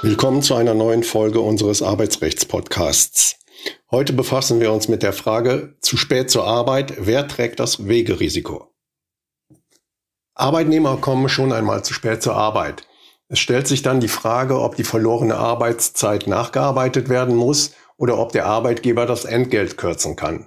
Willkommen zu einer neuen Folge unseres Arbeitsrechtspodcasts. Heute befassen wir uns mit der Frage, zu spät zur Arbeit, wer trägt das Wegerisiko? Arbeitnehmer kommen schon einmal zu spät zur Arbeit. Es stellt sich dann die Frage, ob die verlorene Arbeitszeit nachgearbeitet werden muss oder ob der Arbeitgeber das Entgelt kürzen kann.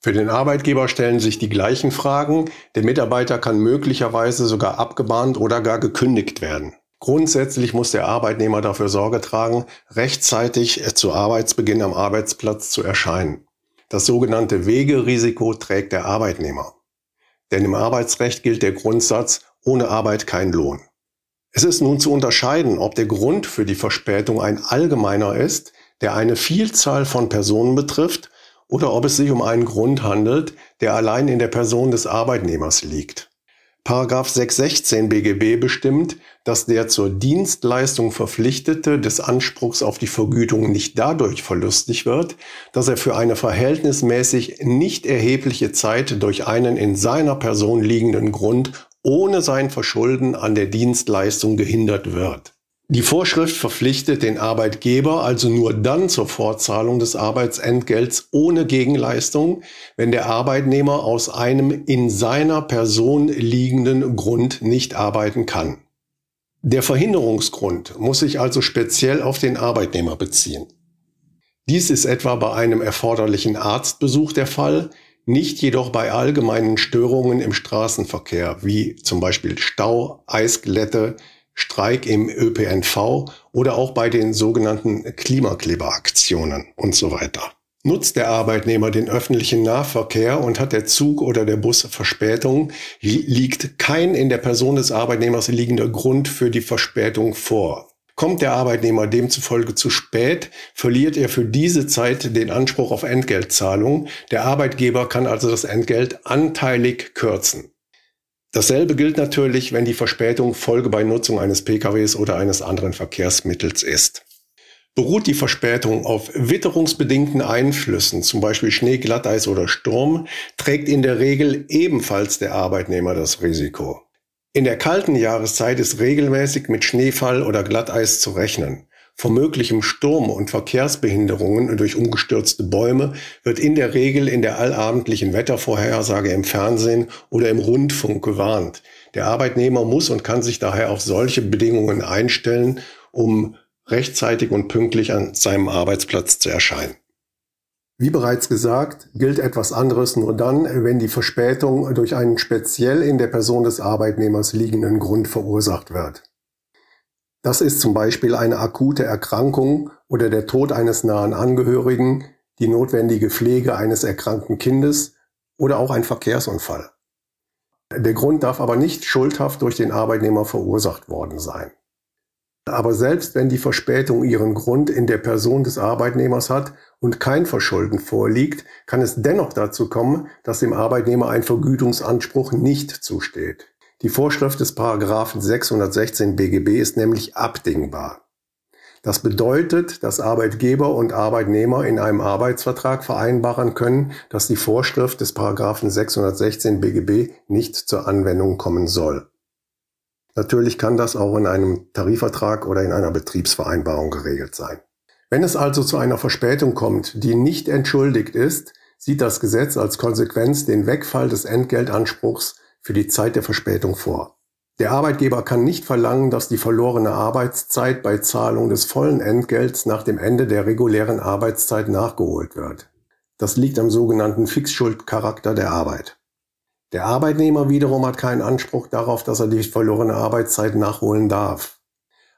Für den Arbeitgeber stellen sich die gleichen Fragen. Der Mitarbeiter kann möglicherweise sogar abgemahnt oder gar gekündigt werden. Grundsätzlich muss der Arbeitnehmer dafür Sorge tragen, rechtzeitig zu Arbeitsbeginn am Arbeitsplatz zu erscheinen. Das sogenannte Wegerisiko trägt der Arbeitnehmer. Denn im Arbeitsrecht gilt der Grundsatz, ohne Arbeit kein Lohn. Es ist nun zu unterscheiden, ob der Grund für die Verspätung ein allgemeiner ist, der eine Vielzahl von Personen betrifft, oder ob es sich um einen Grund handelt, der allein in der Person des Arbeitnehmers liegt. Paragraph 616 BGB bestimmt, dass der zur Dienstleistung Verpflichtete des Anspruchs auf die Vergütung nicht dadurch verlustig wird, dass er für eine verhältnismäßig nicht erhebliche Zeit durch einen in seiner Person liegenden Grund ohne sein Verschulden an der Dienstleistung gehindert wird. Die Vorschrift verpflichtet den Arbeitgeber also nur dann zur Fortzahlung des Arbeitsentgelts ohne Gegenleistung, wenn der Arbeitnehmer aus einem in seiner Person liegenden Grund nicht arbeiten kann. Der Verhinderungsgrund muss sich also speziell auf den Arbeitnehmer beziehen. Dies ist etwa bei einem erforderlichen Arztbesuch der Fall, nicht jedoch bei allgemeinen Störungen im Straßenverkehr, wie zum Beispiel Stau, Eisglätte, Streik im ÖPNV oder auch bei den sogenannten Klimakleberaktionen und so weiter. Nutzt der Arbeitnehmer den öffentlichen Nahverkehr und hat der Zug oder der Bus Verspätung, liegt kein in der Person des Arbeitnehmers liegender Grund für die Verspätung vor. Kommt der Arbeitnehmer demzufolge zu spät, verliert er für diese Zeit den Anspruch auf Entgeltzahlung. Der Arbeitgeber kann also das Entgelt anteilig kürzen. Dasselbe gilt natürlich, wenn die Verspätung Folge bei Nutzung eines PKWs oder eines anderen Verkehrsmittels ist. Beruht die Verspätung auf witterungsbedingten Einflüssen, zum Beispiel Schnee, Glatteis oder Sturm, trägt in der Regel ebenfalls der Arbeitnehmer das Risiko. In der kalten Jahreszeit ist regelmäßig mit Schneefall oder Glatteis zu rechnen. Vor möglichem Sturm und Verkehrsbehinderungen durch umgestürzte Bäume wird in der Regel in der allabendlichen Wettervorhersage im Fernsehen oder im Rundfunk gewarnt. Der Arbeitnehmer muss und kann sich daher auf solche Bedingungen einstellen, um rechtzeitig und pünktlich an seinem Arbeitsplatz zu erscheinen. Wie bereits gesagt, gilt etwas anderes nur dann, wenn die Verspätung durch einen speziell in der Person des Arbeitnehmers liegenden Grund verursacht wird. Das ist zum Beispiel eine akute Erkrankung oder der Tod eines nahen Angehörigen, die notwendige Pflege eines erkrankten Kindes oder auch ein Verkehrsunfall. Der Grund darf aber nicht schuldhaft durch den Arbeitnehmer verursacht worden sein. Aber selbst wenn die Verspätung ihren Grund in der Person des Arbeitnehmers hat und kein Verschulden vorliegt, kann es dennoch dazu kommen, dass dem Arbeitnehmer ein Vergütungsanspruch nicht zusteht. Die Vorschrift des Paragraphen 616 BGB ist nämlich abdingbar. Das bedeutet, dass Arbeitgeber und Arbeitnehmer in einem Arbeitsvertrag vereinbaren können, dass die Vorschrift des Paragraphen 616 BGB nicht zur Anwendung kommen soll. Natürlich kann das auch in einem Tarifvertrag oder in einer Betriebsvereinbarung geregelt sein. Wenn es also zu einer Verspätung kommt, die nicht entschuldigt ist, sieht das Gesetz als Konsequenz den Wegfall des Entgeltanspruchs für die Zeit der Verspätung vor. Der Arbeitgeber kann nicht verlangen, dass die verlorene Arbeitszeit bei Zahlung des vollen Entgelts nach dem Ende der regulären Arbeitszeit nachgeholt wird. Das liegt am sogenannten Fixschuldcharakter der Arbeit. Der Arbeitnehmer wiederum hat keinen Anspruch darauf, dass er die verlorene Arbeitszeit nachholen darf.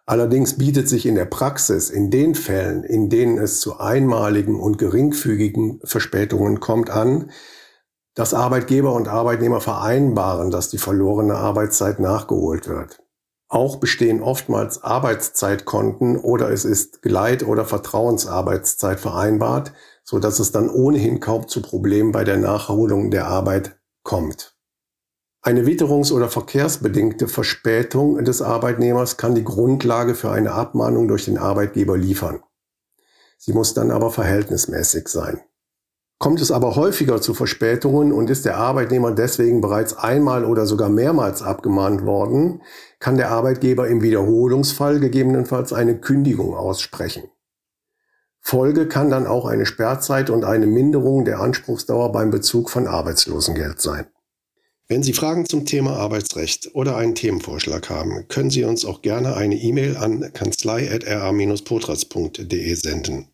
Allerdings bietet sich in der Praxis in den Fällen, in denen es zu einmaligen und geringfügigen Verspätungen kommt, an, dass Arbeitgeber und Arbeitnehmer vereinbaren, dass die verlorene Arbeitszeit nachgeholt wird. Auch bestehen oftmals Arbeitszeitkonten oder es ist Gleit- oder Vertrauensarbeitszeit vereinbart, so dass es dann ohnehin kaum zu Problemen bei der Nachholung der Arbeit kommt. Eine witterungs- oder verkehrsbedingte Verspätung des Arbeitnehmers kann die Grundlage für eine Abmahnung durch den Arbeitgeber liefern. Sie muss dann aber verhältnismäßig sein. Kommt es aber häufiger zu Verspätungen und ist der Arbeitnehmer deswegen bereits einmal oder sogar mehrmals abgemahnt worden, kann der Arbeitgeber im Wiederholungsfall gegebenenfalls eine Kündigung aussprechen. Folge kann dann auch eine Sperrzeit und eine Minderung der Anspruchsdauer beim Bezug von Arbeitslosengeld sein. Wenn Sie Fragen zum Thema Arbeitsrecht oder einen Themenvorschlag haben, können Sie uns auch gerne eine E-Mail an kanzlei.ra-potras.de senden.